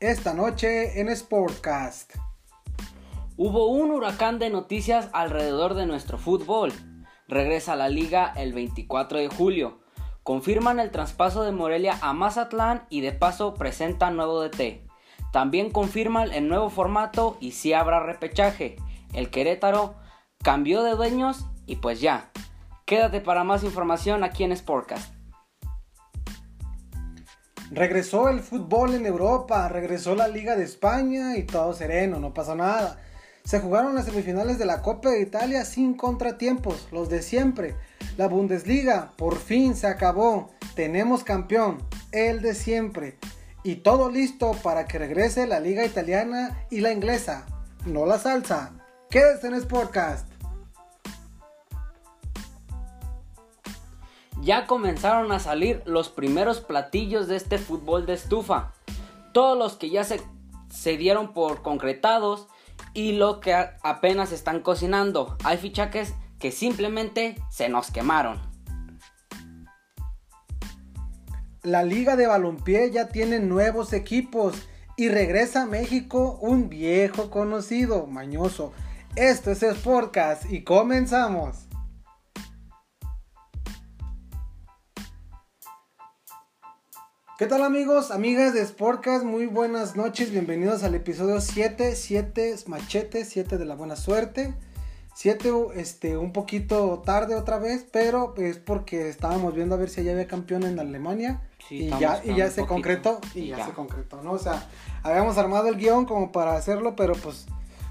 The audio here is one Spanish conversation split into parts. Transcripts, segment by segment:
esta noche en Sportcast. Hubo un huracán de noticias alrededor de nuestro fútbol. Regresa a la liga el 24 de julio. Confirman el traspaso de Morelia a Mazatlán y de paso presentan nuevo DT. También confirman el nuevo formato y si habrá repechaje. El Querétaro cambió de dueños y pues ya. Quédate para más información aquí en Sportcast. Regresó el fútbol en Europa, regresó la Liga de España y todo sereno, no pasó nada. Se jugaron las semifinales de la Copa de Italia sin contratiempos, los de siempre. La Bundesliga por fin se acabó. Tenemos campeón, el de siempre. Y todo listo para que regrese la Liga Italiana y la inglesa. No la salsa. Quédese en Sportcast. Ya comenzaron a salir los primeros platillos de este fútbol de estufa. Todos los que ya se, dieron por concretados y lo que apenas están cocinando. Hay fichajes que simplemente se nos quemaron. La Liga de Balompié ya tiene nuevos equipos y regresa a México un viejo conocido, mañoso. Esto es el podcast y comenzamos. ¿Qué tal amigos, amigas de Sportcast? Muy buenas noches, bienvenidos al episodio 7, 7 machete, 7 de la buena suerte. 7 este, un poquito tarde otra vez, pero es porque estábamos viendo a ver si ya había campeón en Alemania. y, ya, y ya se concretó, y, ya, se concretó, ¿no? O sea, habíamos armado el guion como para hacerlo, pero pues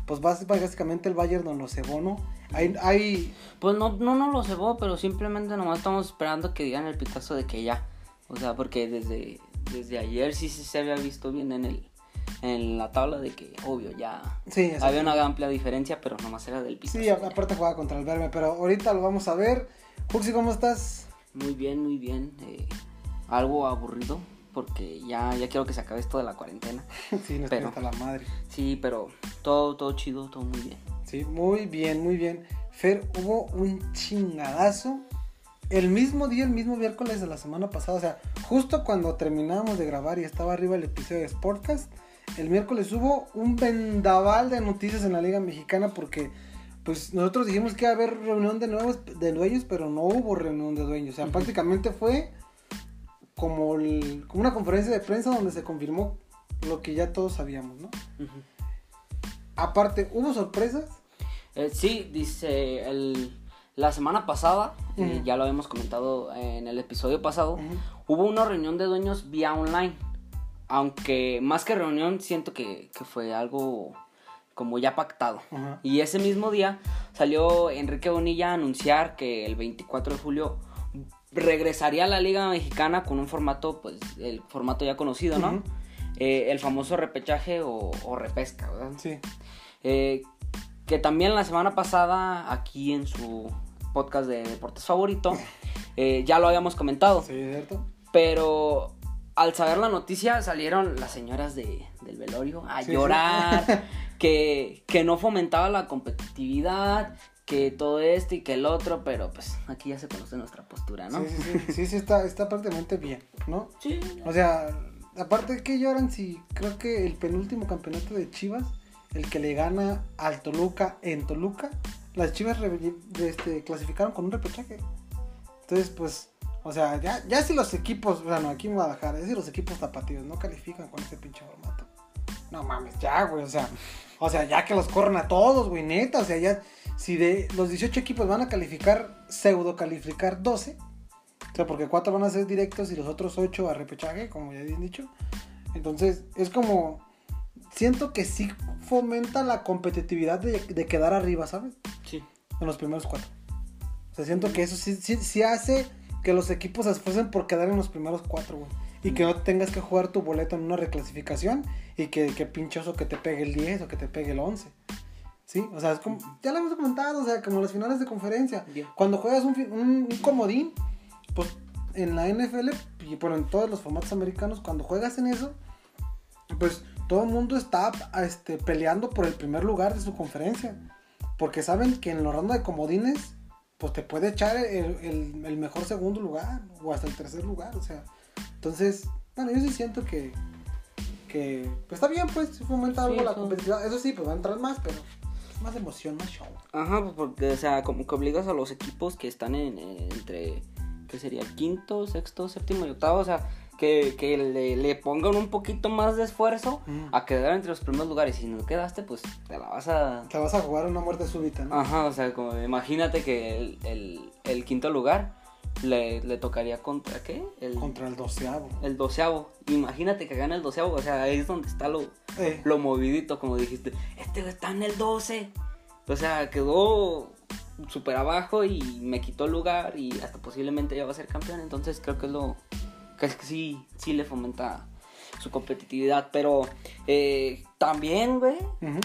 pues básicamente el Bayern no lo cebó, ¿no? Hay, hay... Pues no, no, no lo cebó, pero simplemente nomás estamos esperando que digan el pitazo de que ya. O sea, porque desde, desde ayer sí se había visto bien en el en la tabla de que, obvio, ya había una amplia diferencia, pero nomás era del piso. Sí, aparte jugaba contra el Verme, pero ahorita lo vamos a ver. Juxi, ¿cómo estás? Muy bien, muy bien. Eh, algo aburrido, porque ya, ya quiero que se acabe esto de la cuarentena. sí, nos pero, la madre. Sí, pero todo, todo chido, todo muy bien. Sí, muy bien, muy bien. Fer, hubo un chingadazo el mismo día, el mismo miércoles de la semana pasada, o sea, justo cuando terminábamos de grabar y estaba arriba el episodio de Sportcast, el miércoles hubo un vendaval de noticias en la Liga Mexicana porque pues nosotros dijimos que iba a haber reunión de nuevos de dueños, pero no hubo reunión de dueños, o sea, prácticamente fue como, una conferencia de prensa donde se confirmó lo que ya todos sabíamos, ¿no? Aparte, ¿hubo sorpresas? Eh, sí, dice el la semana pasada, eh, ya lo habíamos comentado en el episodio pasado, hubo una reunión de dueños vía online. Aunque más que reunión, siento que, fue algo como ya pactado. Y ese mismo día salió Enrique Bonilla a anunciar que el 24 de julio regresaría a la Liga Mexicana con un formato, pues el formato ya conocido, ¿no? Eh, el famoso repechaje o, repesca, ¿verdad? Sí. Eh, que también la semana pasada aquí en su podcast de deportes favorito, eh, ya lo habíamos comentado. Sí, cierto. Pero al saber la noticia salieron las señoras de, del velorio a llorar, que, que no fomentaba la competitividad, que todo esto y que el otro, pero pues aquí ya se conoce nuestra postura, ¿no? Sí, sí, sí, sí, sí está, está bien, ¿no? Sí. O sea, aparte de que lloran, si creo que el penúltimo campeonato de Chivas, el que le gana al Toluca en Toluca, las Chivas este, clasificaron con un repechaje. Entonces, pues, o sea, ya, ya si los equipos, bueno, aquí en Guadalajara, ya si los equipos tapatíos no califican con ese pinche formato. No mames, ya, güey, o sea, o sea, ya que los corren a todos, güey, neta, o sea, ya, si de los 18 equipos van a calificar, pseudo calificar 12, o sea, porque 4 van a ser directos y los otros 8 a repechaje, como ya habían dicho. Entonces, es como, siento que sí fomenta la competitividad de quedar arriba, ¿sabes? Sí. En los primeros cuatro. O sea, siento que eso sí, sí, hace que los equipos se esfuercen por quedar en los primeros cuatro, güey. Y que no tengas que jugar tu boleto en una reclasificación y que, que pinchoso que te pegue el 10 o que te pegue el 11. ¿Sí? O sea, es como, ya lo hemos comentado, o sea, como las finales de conferencia. Cuando juegas un, un, comodín, pues en la NFL y bueno, en todos los formatos americanos, cuando juegas en eso, pues todo el mundo está este, peleando por el primer lugar de su conferencia. Porque saben que en la ronda de comodines, pues te puede echar el, mejor segundo lugar o hasta el tercer lugar. O sea, entonces, bueno, yo sí siento que, que pues está bien, pues fomenta algo Sí, la eso. competitividad. Eso sí, pues va a entrar más, pero más emoción, más show. Ajá, pues porque, o sea, como que obligas a los equipos que están en, en- entre, ¿qué sería? Quinto, sexto, séptimo y octavo, o sea, que, que le, le pongan un poquito más de esfuerzo Mm. a quedar entre los primeros lugares. Y si no quedaste, pues te la vas a... Te vas a jugar una muerte súbita, ¿no? Ajá, o sea, como imagínate que el, el, el quinto lugar le, le tocaría contra, ¿qué? El, Contra el doceavo. el doceavo. Imagínate que gana el doceavo, o sea, ahí es donde está lo, Eh, lo movidito, como dijiste. Este está en el 12. O sea, quedó súper abajo y me quitó el lugar y hasta posiblemente ya va a ser campeón. Entonces creo que es lo que sí, sí le fomenta su competitividad. Pero eh, también, güey,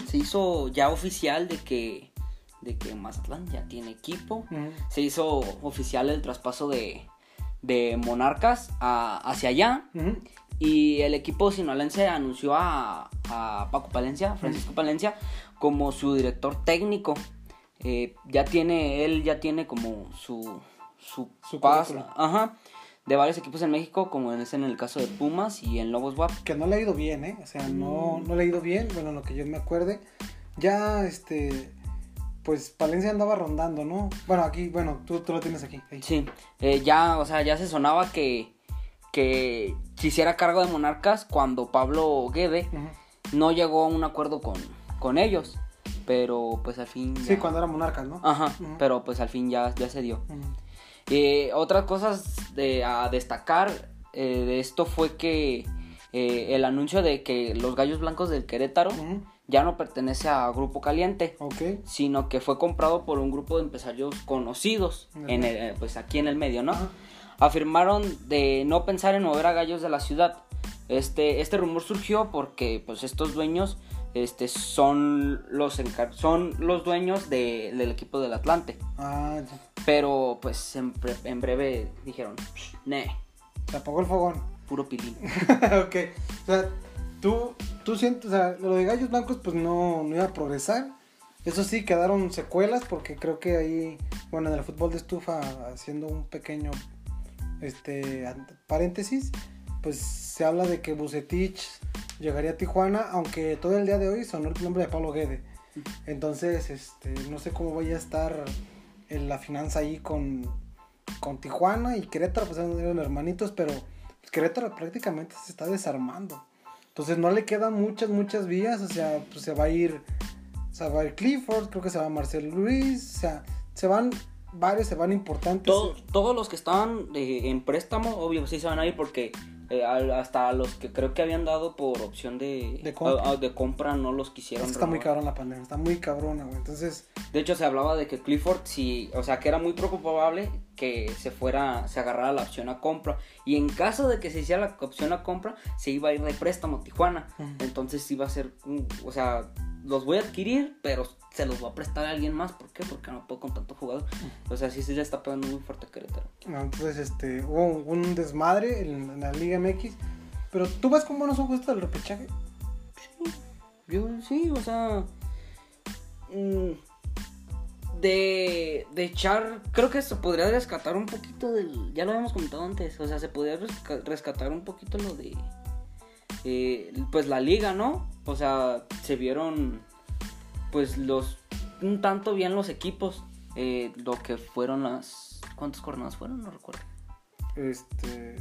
se hizo ya oficial de que, de que Mazatlán ya tiene equipo. Se hizo oficial el traspaso de, de Monarcas a- hacia allá. Y el equipo sinolense anunció a, a Paco Palencia, Francisco Palencia, como su director técnico. Eh, ya tiene, él ya tiene como su, su, Su ajá, de varios equipos en México, como es en el caso de Pumas y en Lobos WAP. Que no le ha ido bien, ¿eh? O sea, no, no le ha ido bien, bueno, lo que yo me acuerde. Ya, este, pues Palencia andaba rondando, ¿no? Bueno, aquí, bueno, tú, tú lo tienes aquí. ahí. Sí, eh, ya, o sea, ya se sonaba que, que se hiciera cargo de Monarcas cuando Pablo Guede Ujú. no llegó a un acuerdo con, con ellos. Pero pues al fin. Sí, ya- cuando era monarcas, ¿no? Ajá, Ujú. pero pues al fin ya, ya se dio. Ujú. Eh, otras cosas de, a destacar eh, de esto fue que eh, el anuncio de que los Gallos Blancos del Querétaro ya no pertenece a Grupo Caliente, sino que fue comprado por un grupo de empresarios conocidos en el, pues aquí en el medio, ¿no? Afirmaron de no pensar en mover a Gallos de la ciudad. Este, este rumor surgió porque pues estos dueños este, son, los son los dueños de- del equipo del Atlante. Ah, ya. Pero pues en, en breve dijeron, ne, Se apagó el fogón. puro pilín. ok. O sea, tú, tú sientes, o sea, lo de Gallos Blancos, pues no, no iba a progresar. Eso sí, quedaron secuelas porque creo que ahí, bueno, en el fútbol de estufa, haciendo un pequeño este paréntesis, pues se habla de que Bucetich llegaría a Tijuana, aunque todo el día de hoy sonó el nombre de Pablo Guede. Entonces, este, no sé cómo vaya a estar en la finanza ahí con, con Tijuana y Querétaro, pues eran hermanitos, pero pues, Querétaro prácticamente se está desarmando. Entonces no le quedan muchas, muchas vías, o sea, pues se va a ir, se va a ir Clifford, creo que se va Marcel Luis, o sea, se van varios, se van importantes. To- todos los que estaban eh, en préstamo, obvio, sí se van a ir porque eh, hasta los que creo que habían dado por opción de, De compra. a- a- de compra no los quisieron. está muy cabrón la pandemia, está muy cabrona, güey. Entonces, De hecho, se hablaba de que Clifford, sí, o sea, que era muy poco probable que se fuera, se agarrara la opción a compra. Y en caso de que se hiciera la opción a compra, se iba a ir de préstamo a Tijuana. Ujú. Entonces iba a ser, un- o sea, los voy a adquirir, pero se los voy a prestar a alguien más. ¿Por qué? Porque no puedo con tanto jugador. O sea, sí se ya está pegando muy fuerte Querétaro. no, entonces este, hubo un, desmadre en, la Liga MX. Pero tú ves con buenos ojos del repechaje. Yo sí, o sea. mm, de, de echar. Creo que se podría rescatar un poquito del. Ya lo habíamos comentado antes. O sea, se podría resca- rescatar un poquito lo de. eh, pues la liga, ¿no? O sea, se vieron. Pues los. Un tanto bien los equipos. eh, lo que fueron las. ¿Cuántas jornadas fueron? No recuerdo. Este,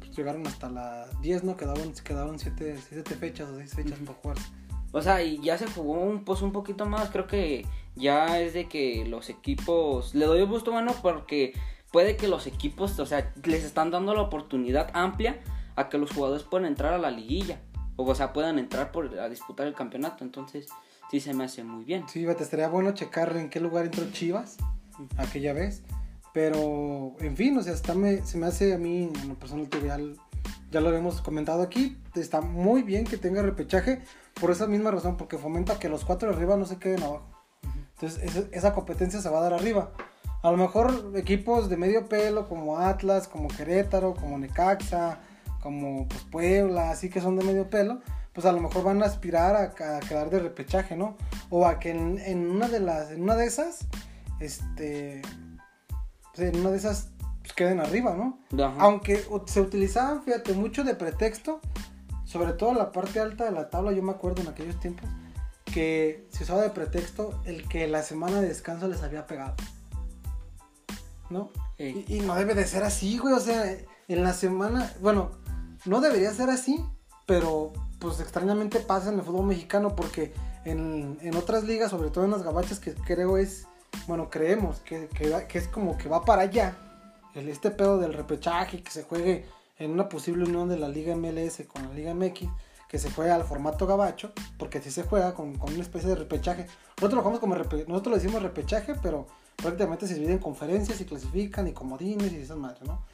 pues llegaron hasta la 10, ¿no? Quedaban, quedaban 7 fechas o 6 fechas por jugarse. O sea, y ya se jugó un, pues, un poquito más. Creo que ya es de que los equipos. Le doy el gusto bueno porque puede que los equipos, o sea, les están dando la oportunidad amplia a que los jugadores puedan entrar a la liguilla. O, o sea, puedan entrar por, a disputar el campeonato. Entonces, sí se me hace muy bien. Sí, te estaría bueno checar en qué lugar entró Chivas aquella vez. Pero, en fin, o sea, está me- se me hace a mí, en lo personal, ya, ya lo habíamos comentado aquí, está muy bien que tenga repechaje por esa misma razón, porque fomenta que los cuatro de arriba no se queden abajo. Entonces, esa, esa competencia se va a dar arriba. A lo mejor equipos de medio pelo como Atlas, como Querétaro, como Necaxa, como pues, Puebla, así que son de medio pelo, pues a lo mejor van a aspirar a, a quedar de repechaje, ¿no? O a que en, en una de las, en una de esas, este, pues, en una de esas pues, queden arriba, ¿no? Ajá. Aunque se utilizaban, fíjate, mucho de pretexto sobre todo la parte alta de la tabla, yo me acuerdo en aquellos tiempos que se usaba de pretexto el que la semana de descanso les había pegado. ¿No? Y, y no debe de ser así, güey. O sea, en la semana, bueno, no debería ser así, pero pues extrañamente pasa en el fútbol mexicano porque en, en otras ligas, sobre todo en las gabachas, que creo es, bueno, creemos que, que, que es como que va para allá, el, este pedo del repechaje, que se juegue en una posible unión de la Liga MLS con la Liga MX, que se juega al formato gabacho, porque así se juega con, con una especie de repechaje. Nosotros lo jugamos como nosotros le decimos repechaje, pero prácticamente se divide en conferencias y clasifican y comodines y esas madres, ¿no?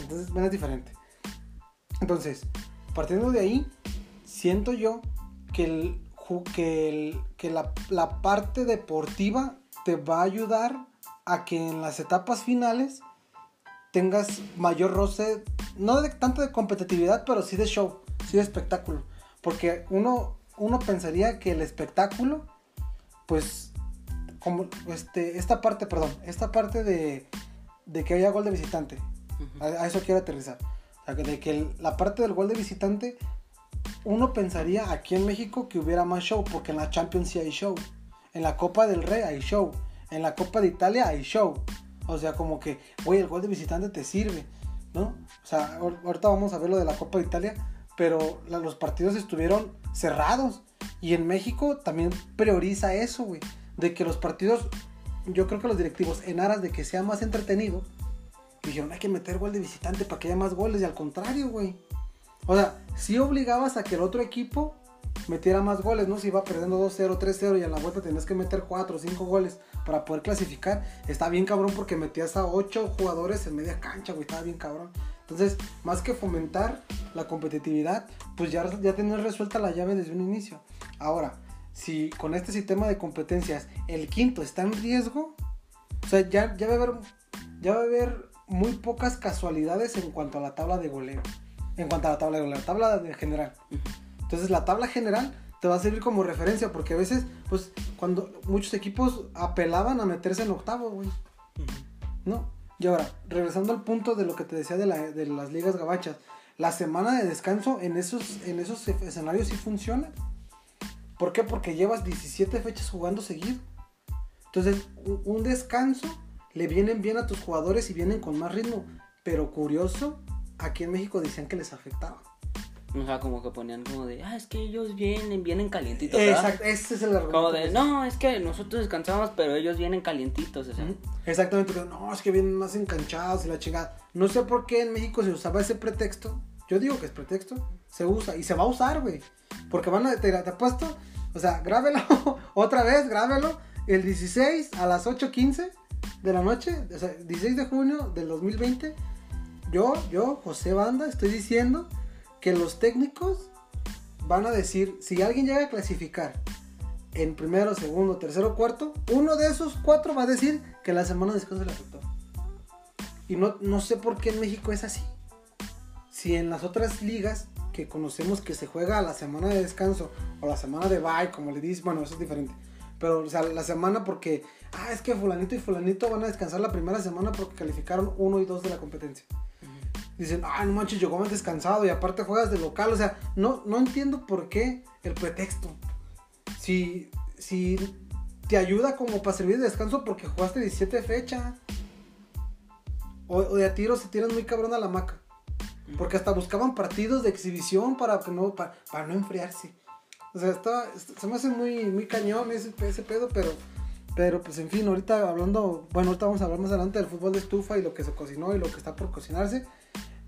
Entonces, bueno, es diferente. Entonces, partiendo de ahí, siento yo que, el, que, el- que la, la parte deportiva te va a ayudar a que en las etapas finales tengas mayor roce, no de, tanto de competitividad, pero sí de show, sí de espectáculo. Porque uno, uno pensaría que el espectáculo, pues, como este, esta parte, perdón, esta parte de, de que haya gol de visitante, a, a eso quiero aterrizar. O sea, de que el- la parte del gol de visitante, uno pensaría aquí en México que hubiera más show, porque en la Champions sí hay show. En la Copa del Rey hay show. En la Copa de Italia hay show. O sea, como que, oye, el gol de visitante te sirve, ¿no? O sea, ahor- ahorita vamos a ver lo de la Copa de Italia, pero los partidos estuvieron cerrados. Y en México también prioriza eso, güey. De que los partidos, yo creo que los directivos, en aras de que sea más entretenido, dijeron, hay que meter gol de visitante para que haya más goles. Y al contrario, güey. O sea, si obligabas a que el otro equipo metiera más goles, ¿no? Si iba perdiendo 2-0, 3-0 y a la vuelta tenías que meter 4 o 5 goles para poder clasificar. Está bien cabrón porque metías a 8 jugadores en media cancha, güey. Estaba bien cabrón. Entonces, más que fomentar la competitividad, pues ya, ya tenías resuelta la llave desde un inicio. Ahora, si con este sistema de competencias el quinto está en riesgo, o sea, ya, ya va a haber, ya va a haber muy pocas casualidades en cuanto a la tabla de goleo. En cuanto a la tabla la tabla de general. Entonces la tabla general te va a servir como referencia porque a veces, pues, cuando muchos equipos apelaban a meterse en octavo, güey. ¿no? Y ahora, regresando al punto de lo que te decía de, la- de las ligas gabachas, la semana de descanso en esos, en esos escenarios sí funciona. ¿Por qué? Porque llevas 17 fechas jugando seguido. Entonces, un descanso le vienen bien a tus jugadores y vienen con más ritmo. Pero curioso, aquí en México decían que les afectaba. O sea, como que ponían como de, ah, es que ellos vienen, vienen calientitos. ¿verdad? Exacto, ese es el argumento. Como de, no, es que nosotros descansamos, pero ellos vienen calientitos. O sea, Ujú. Exactamente, que no, es que vienen más enganchados y la chingada. No sé por qué en México se usaba ese pretexto. Yo digo que es pretexto. Se usa y se va a usar, güey. Porque van a, te, te apuesto, o sea, grábelo otra vez, grábelo. El 16 a las 8.15 de la noche, o sea, 16 de junio del 2020. Yo, yo, José Banda, estoy diciendo que los técnicos van a decir, si alguien llega a clasificar en primero, segundo, tercero, cuarto, uno de esos cuatro va a decir que la semana de descanso le afectó. Y no, no sé por qué en México es así. Si en las otras ligas que conocemos que se juega la semana de descanso o la semana de bye, como le dices, bueno, eso es diferente. Pero, o sea, la semana porque, ah, es que fulanito y fulanito van a descansar la primera semana porque calificaron uno y dos de la competencia. Dicen, ah, no manches, llegó más descansado y aparte juegas de local. O sea, no, no entiendo por qué el pretexto. Si, si te ayuda como para servir de descanso porque jugaste 17 fecha. O, o de a tiro se tiran muy cabrón a la maca. Porque hasta buscaban partidos de exhibición para que no, para, para no enfriarse. O sea, estaba, se me hace muy, muy cañón ese, ese pedo, pero, pero pues en fin, ahorita hablando, bueno, ahorita vamos a hablar más adelante del fútbol de estufa y lo que se cocinó y lo que está por cocinarse.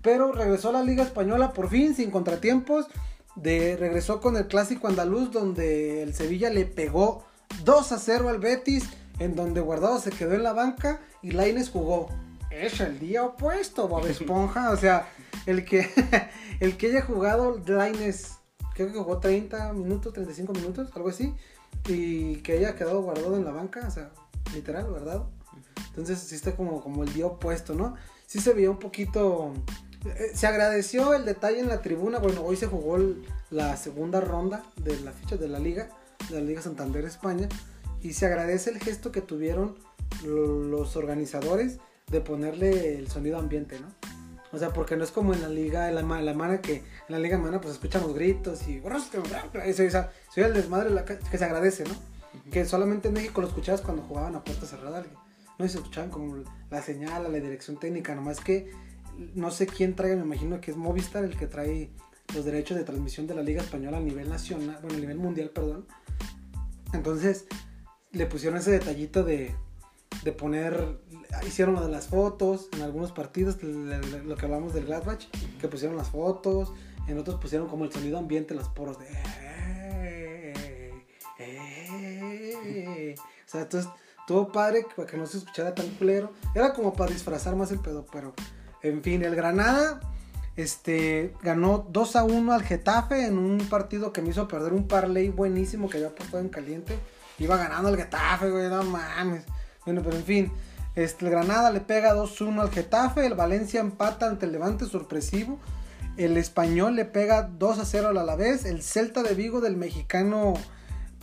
Pero regresó a la Liga Española por fin, sin contratiempos. De, regresó con el clásico andaluz donde el Sevilla le pegó 2 a 0 al Betis, en donde Guardado se quedó en la banca y Laines jugó. Es el día opuesto, Bob Esponja. O sea, el que, el que haya jugado Laines, creo que jugó 30 minutos, 35 minutos, algo así. Y que haya quedado guardado en la banca, o sea, literal, guardado. Entonces sí está como, como el día opuesto, ¿no? Sí se veía un poquito... eh, Se agradeció el detalle en la tribuna. Bueno, hoy se jugó el- la segunda ronda de la ficha de la liga, de la Liga Santander España. Y se agradece el gesto que tuvieron lo- los organizadores de ponerle el sonido ambiente, ¿no? O sea, porque no es como en la liga, en la, la mana que en la liga mana pues escuchan los gritos y ese, esa, soy el desmadre la que se agradece, ¿no? Que solamente en México lo escuchabas cuando jugaban a puerta cerrada. No y se escuchaban como la señal, la dirección técnica, nomás que no sé quién traiga, me imagino que es Movistar el que trae los derechos de transmisión de la Liga Española a nivel nacional, bueno, a nivel mundial, perdón. Entonces le pusieron ese detallito de, de poner, hicieron lo de las fotos en algunos partidos, lo que hablamos del Gladbach, que pusieron las fotos, en otros pusieron como el sonido ambiente, los poros de... "Eh, eh". O sea, entonces estuvo padre para que no se escuchara tan culero. Era como para disfrazar más el pedo, pero en fin, el Granada este, ganó 2 a 1 al Getafe en un partido que me hizo perder un parlay buenísimo que había apostado en caliente. Iba ganando el Getafe, güey, no mames. Bueno, pero en fin, este, el Granada le pega 2-1 al Getafe, el Valencia empata ante el Levante sorpresivo, el Español le pega 2 a 0 al Alavés, el Celta de Vigo del mexicano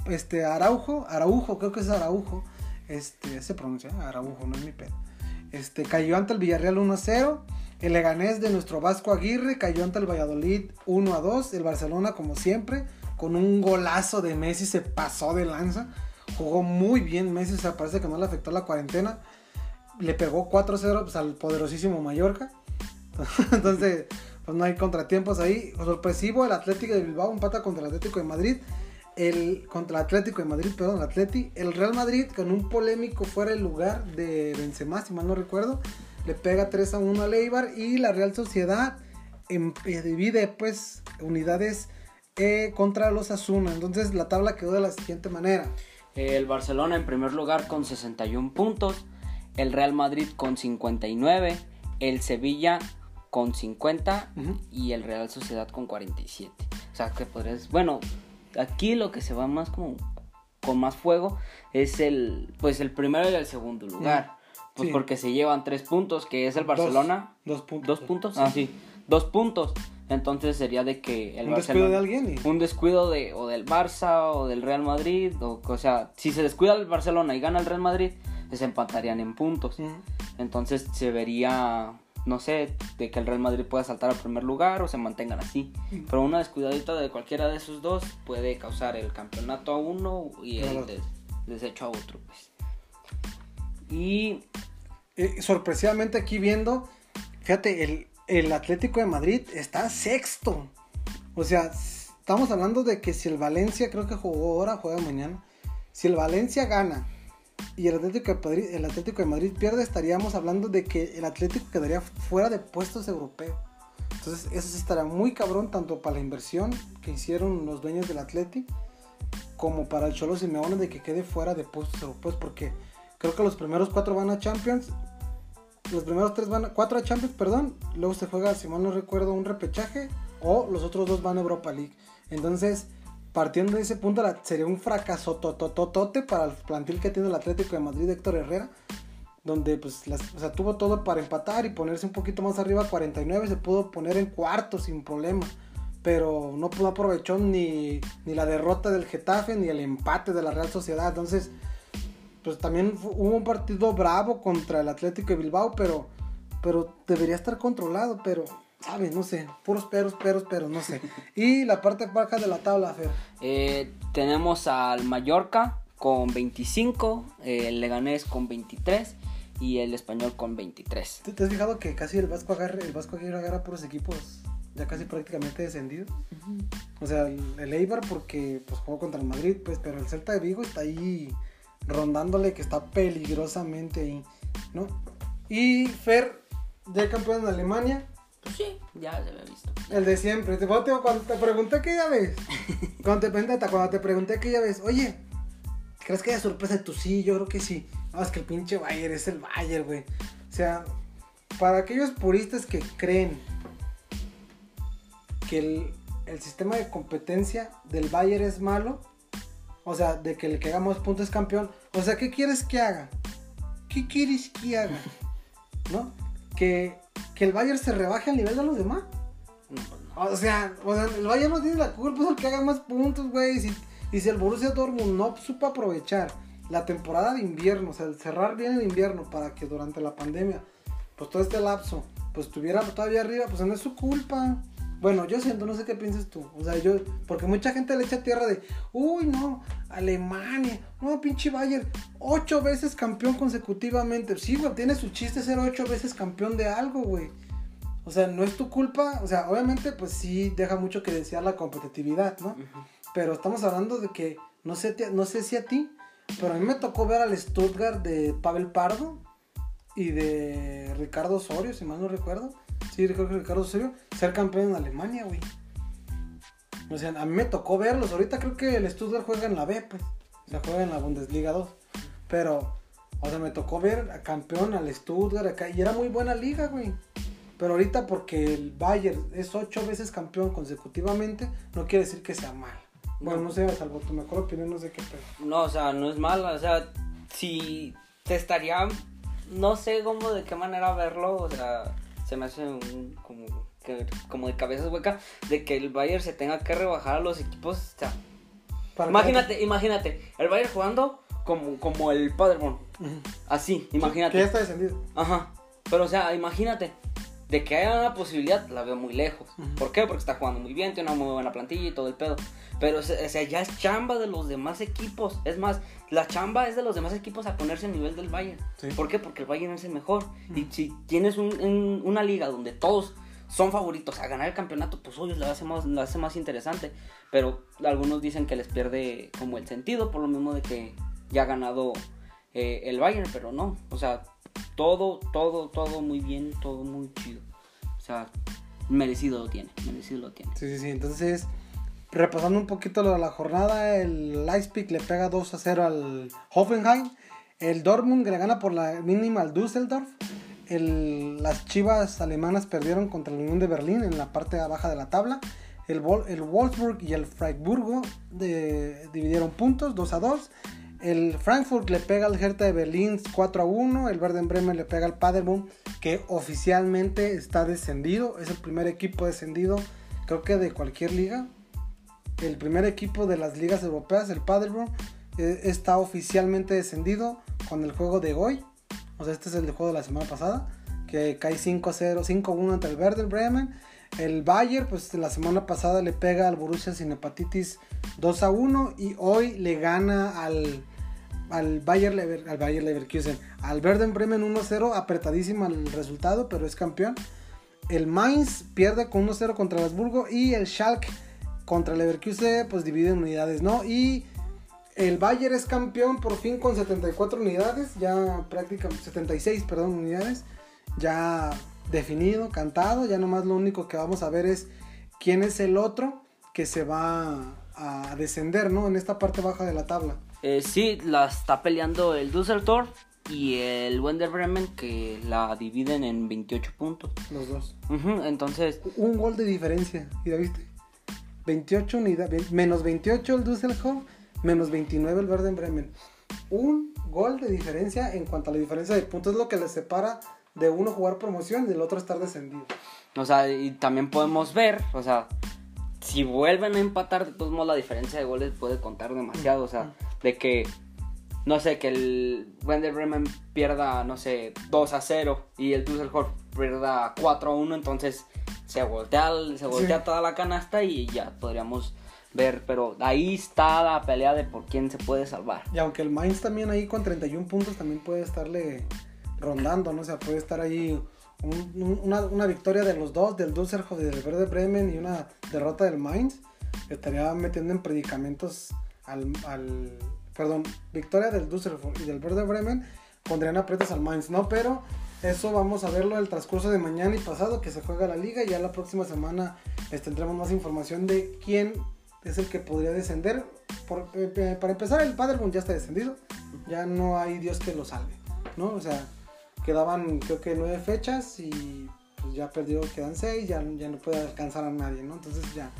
este, Araujo, Araujo, creo que es Araujo, este, se pronuncia Araujo, no es mi pedo. Este, cayó ante el Villarreal 1 a 0. El Leganés de nuestro Vasco Aguirre cayó ante el Valladolid 1 a 2. El Barcelona, como siempre, con un golazo de Messi, se pasó de lanza. Jugó muy bien Messi, o sea, parece que no le afectó la cuarentena. Le pegó 4 a 0 pues, al poderosísimo Mallorca. Entonces, pues no hay contratiempos ahí. Sorpresivo, el Atlético de Bilbao empata contra el Atlético de Madrid. El, contra el Atlético de Madrid, perdón, el Atleti. El Real Madrid, con un polémico fuera el lugar de Benzema, si mal no recuerdo, le pega 3 a 1 al Eibar. Y la Real Sociedad divide, pues, unidades eh, contra los Asuna. Entonces, la tabla quedó de la siguiente manera. El Barcelona en primer lugar con 61 puntos, el Real Madrid con 59, el Sevilla con 50 Ujú. y el Real Sociedad con 47. O sea, que podrías... Bueno, aquí lo que se va más como con más fuego es el pues el primero y el segundo lugar. Pues Sí. porque se llevan tres puntos, que es el Barcelona. Dos, dos puntos. ¿Dos puntos? Ah, sí. Dos puntos. Entonces sería de que el Un descuido Barcelona... de alguien y... Un descuido de o del Barça o del Real Madrid. O, o sea, si se descuida el Barcelona y gana el Real Madrid, se empatarían en puntos. Entonces se vería, no sé, de que el Real Madrid pueda saltar al primer lugar o se mantengan así. Mm. Pero una descuidadita de cualquiera de esos dos puede causar el campeonato a uno y el des- desecho a otro. Pues. Y Eh, sorpresivamente aquí viendo, fíjate, el, el Atlético de Madrid está sexto. O sea, estamos hablando de que si el Valencia, creo que jugó ahora, juega mañana. Si el Valencia gana y el Atlético de Madrid, el Atlético de Madrid pierde, estaríamos hablando de que el Atlético quedaría fuera de puestos europeos. Entonces, eso sí estaría muy cabrón, tanto para la inversión que hicieron los dueños del Atlético, como para el Cholo Simeone de que quede fuera de puestos europeos, porque creo que los primeros cuatro van a Champions, los primeros tres van a, cuatro a Champions, perdón, luego se juega, si mal no recuerdo, un repechaje, o los otros dos van a Europa League. Entonces, partiendo de ese punto, sería un fracaso totototote para el plantel que tiene el Atlético de Madrid, Héctor Herrera, donde pues o sea, tuvo todo para empatar y ponerse un poquito más arriba, 49, se pudo poner en cuarto sin problema, pero no pudo aprovechó ni, ni la derrota del Getafe ni el empate de la Real Sociedad, entonces pues también hubo un partido bravo contra el Atlético de Bilbao, pero, pero debería estar controlado, pero, ¿sabes? No sé, puros peros, peros, peros, no sé. Y la parte baja de la tabla, Fer. eh, tenemos al Mallorca con 25, eh, el Leganés con 23 y el Español con 23. ¿Tú te has fijado que casi el Vasco agarra, el Vasco agarra puros equipos ya casi prácticamente descendidos? O sea, el, el Eibar porque pues jugó contra el Madrid, pues, pero el Celta de Vigo está ahí rondándole que está peligrosamente ahí, ¿no? Y Fer, ya campeón en Alemania, Pues sí, ya se había visto. el de siempre. Te- Cuando te, cuando te pregunté aquella vez, cuando te, pregunté- cuando te pregunté aquella vez, oye, ¿crees que haya sorpresa? Tú sí, yo creo que sí. No, es que el pinche Bayern es el Bayern, güey. O sea, para aquellos puristas que creen que el, el sistema de competencia del Bayern es malo, o sea, de que el que haga más puntos es campeón, o sea, ¿qué quieres que haga? ¿Qué quieres que haga? ¿No? Que, que el Bayern se rebaje al nivel de los demás. No, no. O sea, o sea, el Bayern no tiene la culpa, es el que haga más puntos, güey. Y si, y si el Borussia Dortmund no supo aprovechar la temporada de invierno, o sea, el cerrar bien el invierno para que durante la pandemia, pues todo este lapso, pues estuviera todavía arriba, pues no es su culpa. Bueno, yo siento, no sé qué piensas tú. O sea, yo, porque mucha gente le echa tierra de, uy, no, Alemania, no, pinche Bayern, ocho veces campeón consecutivamente. Sí, güey, tiene su chiste ser ocho veces campeón de algo, güey. O sea, no es tu culpa. O sea, obviamente, pues sí deja mucho que desear la competitividad, ¿no? Pero estamos hablando de que, no sé, no sé si a ti, pero a mí me tocó ver al Stuttgart de Pavel Pardo y de Ricardo Osorio, si mal no recuerdo. Sí, Ricardo, Ricardo Osorio, ser campeón en Alemania, güey. O sea, a mí me tocó verlos. Ahorita creo que el Stuttgart juega en la B, pues. O sea, juega en la Bundesliga 2. Pero, o sea, me tocó ver a campeón al Stuttgart acá. Y era muy buena liga, güey. Pero ahorita porque el Bayern es ocho veces campeón consecutivamente, no quiere decir que sea mal. Bueno, no sé, salvo tu mejor opinión, no sé qué pero... No, o sea, no es mal, o sea, si te estaría, no sé cómo, de qué manera verlo, o sea, se me hace un, como, que, como de cabeza hueca, de que el Bayern se tenga que rebajar a los equipos, o sea, imagínate, imagínate, el Bayern jugando como, como el Paderborn, así, imagínate. Que ya está descendido. Ajá, pero o sea, imagínate, de que haya una posibilidad, la veo muy lejos. ¿Por qué? Porque está jugando muy bien, tiene una muy buena plantilla y todo el pedo. Pero, o sea, ya es chamba de los demás equipos. Es más, la chamba es de los demás equipos a ponerse a nivel del Bayern. ¿Por qué? Porque el Bayern es el mejor. Y si tienes una liga donde todos son favoritos a ganar el campeonato, pues obvio, lo hace más, lo hace más interesante. Pero algunos dicen que les pierde como el sentido, por lo mismo de que ya ha ganado eh, el Bayern, pero no. O sea, todo, todo, todo muy bien, todo muy chido. O sea, merecido lo tiene, merecido lo tiene. Sí, sí, sí. Entonces, repasando un poquito de la jornada, el Leipzig le pega 2 a 0 al Hoffenheim. El Dortmund le gana por la mínima al Düsseldorf. El, las chivas alemanas perdieron contra la Unión de Berlín en la parte baja de la tabla. El, el Wolfsburg y el Freiburgo dividieron puntos 2 a 2. El Frankfurt le pega al Hertha de Berlín 4 a 1. El Werder Bremen le pega al Paderborn, que oficialmente está descendido. Es el primer equipo descendido, creo que de cualquier liga. El primer equipo de las ligas europeas, el Paderborn, eh, está oficialmente descendido con el juego de hoy. O sea, este es el juego de la semana pasada, que cae 5-0, 5-1 ante el Werder Bremen. El Bayern, pues la semana pasada le pega al Borussia sin hepatitis 2 a 1 y hoy le gana al al Bayer, Lever, al Leverkusen. Al Werder Bremen 1-0, apretadísima el resultado, pero es campeón. El Mainz pierde con 1-0 contra el y el Schalke contra el Leverkusen pues divide en unidades, ¿no? Y el Bayer es campeón por fin con 74 unidades, ya prácticamente 76, perdón, unidades, ya definido, cantado, ya nomás lo único que vamos a ver es quién es el otro que se va a descender, ¿no? En esta parte baja de la tabla. Eh, sí, la está peleando el Düsseldorf y el Wender Bremen que la dividen en 28 puntos. Los dos. entonces... Un gol de diferencia, ¿y la viste? 28 unidades, menos 28 el Düsseldorf, menos 29 el Werder Bremen. Un gol de diferencia en cuanto a la diferencia de puntos es lo que les separa de uno jugar promoción y del otro estar descendido. O sea, y también podemos ver, o sea, si vuelven a empatar, de todos modos la diferencia de goles puede contar demasiado. O sea, de que, no sé, que el Wender Bremen pierda, no sé, 2 a 0 y el Düsseldorf pierda 4 a 1, entonces se voltea, se voltea toda la canasta y ya podríamos ver, pero ahí está la pelea de por quién se puede salvar. Y aunque el Mainz también ahí con 31 puntos también puede estarle rondando, ¿no? O sea, puede estar ahí una, victoria de los dos, del Düsseldorf y del Verde Bremen y una derrota del Mainz, estaría metiendo en predicamentos al, al perdón, victoria del Düsseldorf y del Verde Bremen, pondrían aprietos al Mainz, ¿no? Pero eso vamos a verlo el transcurso de mañana y pasado que se juega la liga ya la próxima semana les tendremos más información de quién es el que podría descender. Por, eh, eh, para empezar, el Paderborn ya está descendido, ya no hay Dios que lo salve, ¿no? O sea, quedaban creo que nueve fechas y pues ya perdió, quedan seis, ya, ya no puede alcanzar a nadie, ¿no? Entonces ya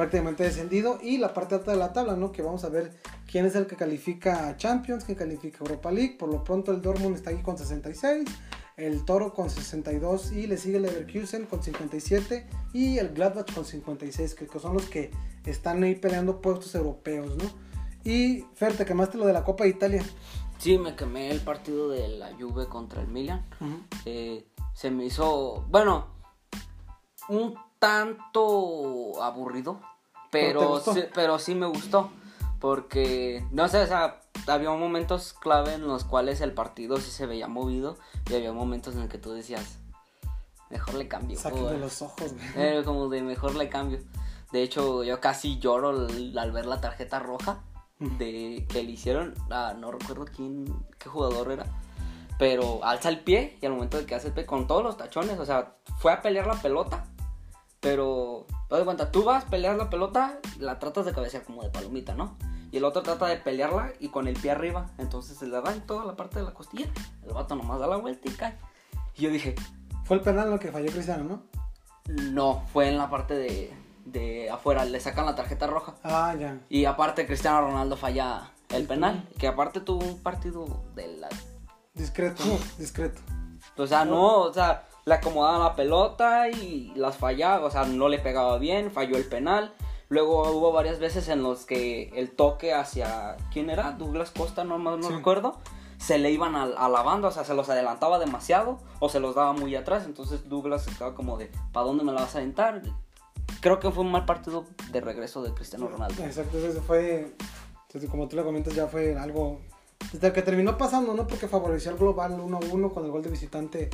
prácticamente descendido y la parte alta de la tabla, ¿no? Que vamos a ver quién es el que califica a Champions, quién califica a Europa League. Por lo pronto el Dortmund está aquí con 66, el Toro con 62 y le sigue el Leverkusen con 57 y el Gladbach con 56, que son los que están ahí peleando puestos europeos, ¿no? Y Fer, te quemaste lo de la Copa de Italia. Sí, me quemé el partido de la Juve contra el Milan. Eh, se me hizo, bueno, un tanto aburrido, pero, sí, pero sí me gustó. Porque, no sé, o sea, había momentos clave en los cuales el partido sí se veía movido y había momentos en el que tú decías, mejor le cambio. de los ojos, güey. como de mejor le cambio. De hecho, yo casi lloro al, ver la tarjeta roja de que le hicieron. Ah, no recuerdo quién, qué jugador era. Pero alza el pie y al momento de que hace el pie con todos los tachones, o sea, fue a pelear la pelota. Pero, te das cuenta, tú vas, a pelear la pelota, la tratas de cabecear como de palomita, ¿no? Y el otro trata de pelearla y con el pie arriba. Entonces se le da en toda la parte de la costilla. El vato nomás da la vuelta y cae. Y yo dije. Fue el penal lo que falló Cristiano, ¿no? No, fue en la parte de, de afuera. Le sacan la tarjeta roja. Ah, ya. Y aparte Cristiano Ronaldo falla el penal. Que aparte tuvo un partido de la. Discreto, discreto. O sea, no, o sea, le acomodaba la pelota y las fallaba. O sea, no le pegaba bien, falló el penal. Luego hubo varias veces en los que el toque hacia. ¿Quién era? Douglas Costa, no, no, recuerdo. Se le iban a, la banda, o sea, se los adelantaba demasiado o se los daba muy atrás. Entonces Douglas estaba como de: ¿para dónde me la vas a aventar? Creo que fue un mal partido de regreso de Cristiano Ronaldo. Exacto, eso fue. Como tú le comentas, ya fue algo. Desde que terminó pasando, ¿no? Porque favoreció al global 1-1 con el gol de visitante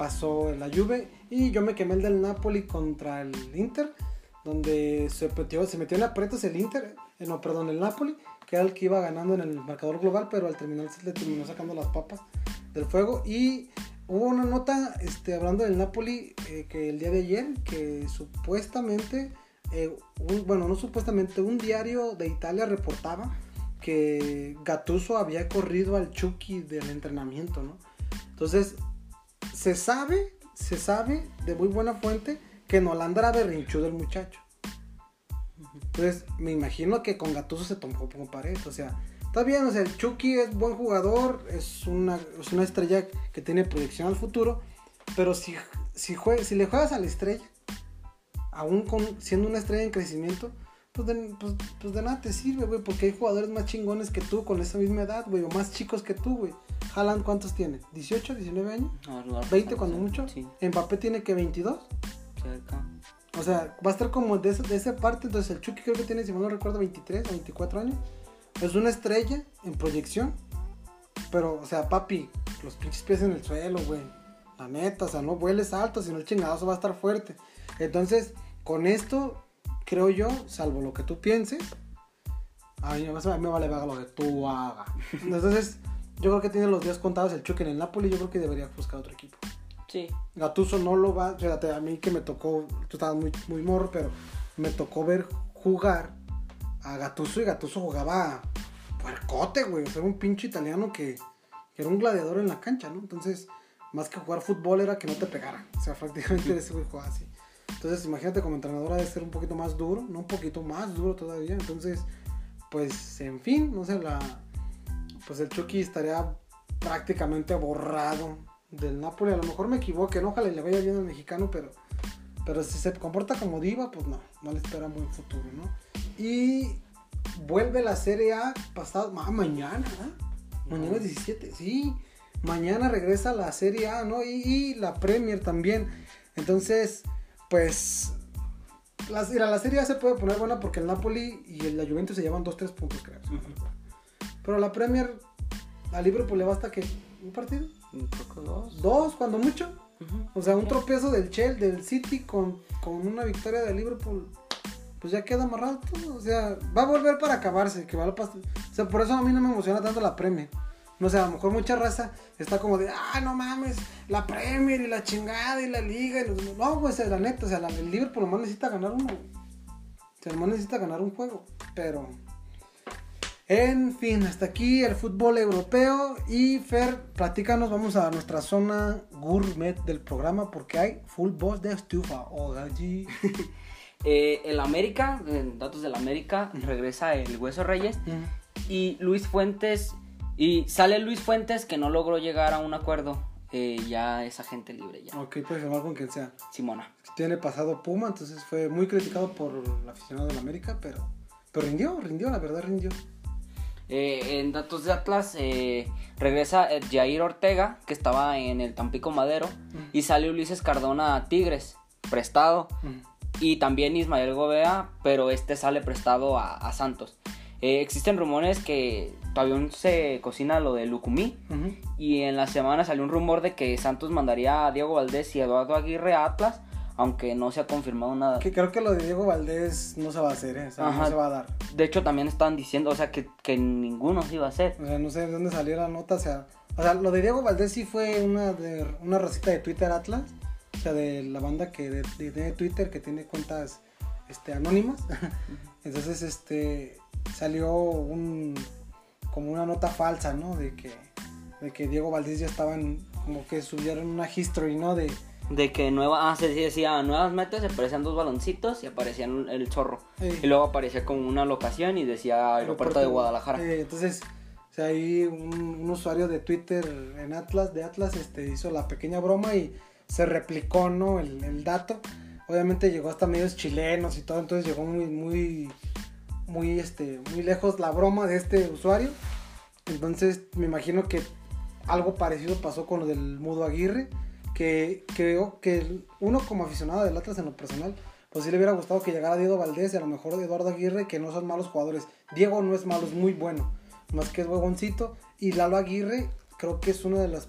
pasó la Juve y yo me quemé el del Napoli contra el Inter donde se metió, se metió en aprietos el Inter, eh, no, perdón, el Napoli, que era el que iba ganando en el marcador global, pero al terminar se le terminó sacando las papas del fuego. Y hubo una nota este, hablando del Napoli eh, que el día de ayer, que supuestamente, eh, bueno, no supuestamente, un diario de Italia reportaba que Gattuso había corrido al Chucky del entrenamiento, ¿no? Entonces, se sabe, se sabe de muy buena fuente que en Holanda era berrinchudo el muchacho. Entonces, me imagino que con Gatuso se tomó como pared. O sea, está bien, o sea, el Chucky es buen jugador, es una, es una estrella que tiene proyección al futuro. Pero si, si, si le juegas a la estrella, aún con, siendo una estrella en crecimiento, pues pues, pues de nada te sirve, güey, porque hay jugadores más chingones que tú con esa misma edad, güey, o más chicos que tú, güey. Haaland, ¿cuántos tiene? ¿18, 19 años? No, ¿20 cuando mucho? Sí. ¿Mbappé tiene que 22? O sea, va a estar como de, esa, de esa parte. Entonces, el Chucky creo que tiene, si mal no recuerdo, 23 o 24 años. Es una estrella en proyección. Pero, o sea, papi, los pinches pies en el suelo, güey. La neta, o sea, no vueles alto, sino el chingadazo va a estar fuerte. Entonces, con esto, creo yo, salvo lo que tú pienses, a mí, me vale vaga lo que tú hagas. Entonces, yo creo que tiene los días contados el Chucky en el Napoli. Yo creo que debería buscar otro equipo. Sí. Gatuso no lo va, fíjate, a mí que me tocó, tú estabas muy, muy morro, pero me tocó ver jugar a Gatuso y Gatuso jugaba puercote, güey. O sea, un pinche italiano que, era un gladiador en la cancha, ¿no? Entonces, más que jugar fútbol era que no te pegara. O sea, prácticamente ese güey jugaba así. Entonces, imagínate como entrenadora de ser un poquito más duro, no un poquito más duro todavía. Entonces, pues, en fin, no sé, la, pues el Chucky estaría prácticamente borrado del Napoli. A lo mejor me equivoque, ojalá le vaya bien al mexicano, pero, pero si se comporta como diva, pues no, no le espera buen futuro, ¿no? Y vuelve la Serie A pasado, ah, mañana, ¿eh? Mañana es 17, sí. Mañana regresa la Serie A, ¿no? Y, la Premier también. Entonces, pues la, la Serie A se puede poner buena porque el Napoli y el, la Juventus se llevan 2-3 puntos, creo. Pero la Premier, a Liverpool le basta que un partido dos. Dos, cuando mucho. O sea, un tropiezo del Chelsea, del City con, una victoria de Liverpool. Pues ya queda amarrado todo. O sea, va a volver para acabarse. Que va a o sea, por eso a mí no me emociona tanto la Premier. No sé, a lo mejor mucha raza está como de, ah, no mames, la Premier y la chingada y la liga. Y los... No, pues la neta, o sea, el Liverpool nomás necesita ganar uno. O sea, nomás necesita ganar un juego. Pero en fin, hasta aquí el fútbol europeo. Y Fer, platícanos, vamos a nuestra zona gourmet del programa porque hay full boss de estufa. Oh, allí. eh, el América, en datos del América, regresa el Hueso Reyes. Y Luis Fuentes. Y sale Luis Fuentes que no logró llegar a un acuerdo. Eh, ya es agente libre ya. Ok, puede firmar con quien sea. Simona. Tiene pasado Puma, entonces fue muy criticado por el aficionado del América, pero, pero rindió, rindió, la verdad rindió. Eh, en datos de Atlas eh, regresa Jair Ortega, que estaba en el Tampico Madero, y sale Ulises Cardona a Tigres, prestado. Y también Ismael Gobea, pero este sale prestado a, Santos. Eh, existen rumores que todavía se cocina lo de Lucumí. Y en la semana salió un rumor de que Santos mandaría a Diego Valdés y Eduardo Aguirre a Atlas aunque no se ha confirmado nada. Que creo que lo de Diego Valdés no se va a hacer, ¿eh? o sea, no se va a dar. De hecho, también estaban diciendo, o sea, que, que ninguno se iba a hacer. O sea, no sé de dónde salió la nota, o sea, o sea, lo de Diego Valdés sí fue una de una rosita de Twitter Atlas, o sea, de la banda que de, de, Twitter que tiene cuentas este anónimas. Entonces, este salió un como una nota falsa, ¿no? De que de que Diego Valdés ya estaban como que subieron una history, ¿no? De de que nueva, ah, se decía nuevas metas, aparecían dos baloncitos y aparecían el zorro. Y luego aparecía como una locación y decía aeropuerto, de Guadalajara. entonces, o sea, ahí un, usuario de Twitter en Atlas, de Atlas, este, hizo la pequeña broma y se replicó, ¿no? El, dato. Obviamente llegó hasta medios chilenos y todo, entonces llegó muy, muy, muy, este, muy lejos la broma de este usuario. Entonces, me imagino que algo parecido pasó con lo del Mudo Aguirre que creo que uno como aficionado del Atlas en lo personal, pues sí le hubiera gustado que llegara Diego Valdés y a lo mejor Eduardo Aguirre, que no son malos jugadores. Diego no es malo, es muy bueno, más que es huevoncito. Y Lalo Aguirre creo que es una de las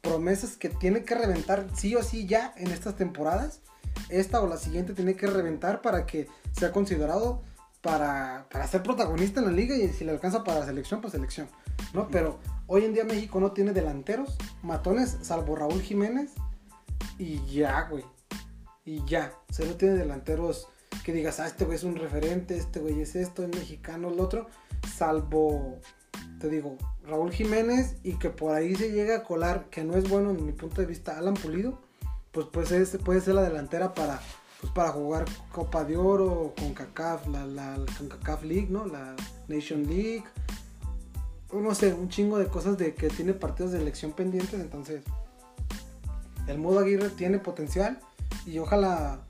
promesas que tiene que reventar sí o sí ya en estas temporadas. Esta o la siguiente tiene que reventar para que sea considerado para, para ser protagonista en la liga y si le alcanza para selección, pues selección. ¿No? Pero hoy en día México no tiene delanteros, matones, salvo Raúl Jiménez. Y ya, güey. Y ya. O sea, no tiene delanteros que digas, ah, este güey es un referente, este güey es esto, es mexicano, el otro. Salvo, te digo, Raúl Jiménez y que por ahí se llega a colar, que no es bueno en mi punto de vista, Alan Pulido. Pues, pues puede ser la delantera para, pues para jugar Copa de Oro con CACAF, la, la, League, ¿no? La Nation League no sé, un chingo de cosas de que tiene partidos de elección pendientes, entonces el modo Aguirre tiene potencial y ojalá,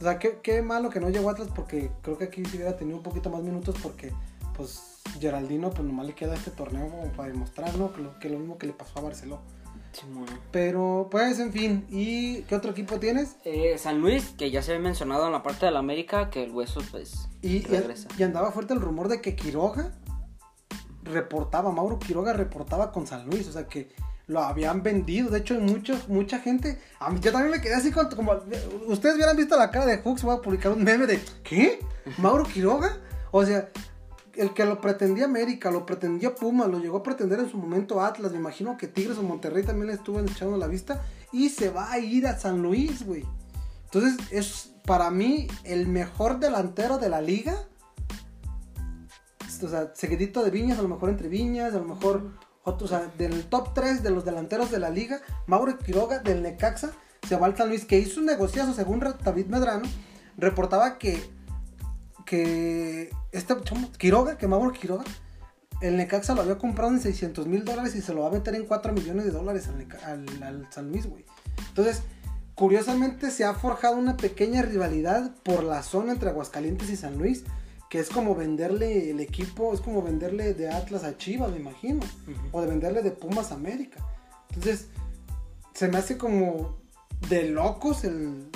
o sea, qué, malo que no llegó atrás porque creo que aquí sí hubiera tenido un poquito más minutos porque pues Geraldino pues nomás le queda este torneo como para demostrar, ¿no? Que lo, que lo mismo que le pasó a Barcelona. Pero, pues, en fin. ¿Y qué otro equipo tienes? Eh, San Luis, que ya se había mencionado en la parte de la América, que el hueso, pues, y, regresa. Y, andaba fuerte el rumor de que Quiroga reportaba, Mauro Quiroga reportaba con San Luis, o sea que lo habían vendido. De hecho, muchos, mucha gente. A mí yo también me quedé así como, ustedes hubieran visto la cara de Hooks, voy a publicar un meme de ¿qué? ¿Mauro Quiroga? O sea, el que lo pretendía América, lo pretendía Puma, lo llegó a pretender en su momento Atlas. Me imagino que Tigres o Monterrey también le estuvo echando la vista. Y se va a ir a San Luis, güey. Entonces, es para mí el mejor delantero de la liga o sea, seguidito de Viñas, a lo mejor entre Viñas, a lo mejor otros, o sea, del top 3 de los delanteros de la liga, Mauro Quiroga del Necaxa se va al San Luis, que hizo un negociazo, según David Medrano, reportaba que, que este Quiroga, que Mauro Quiroga, el Necaxa lo había comprado en 600 mil dólares y se lo va a meter en 4 millones de dólares al, al San Luis, güey. Entonces, curiosamente se ha forjado una pequeña rivalidad por la zona entre Aguascalientes y San Luis que es como venderle el equipo, es como venderle de Atlas a Chivas, me imagino, o de venderle de Pumas a América. Entonces, se me hace como de locos el,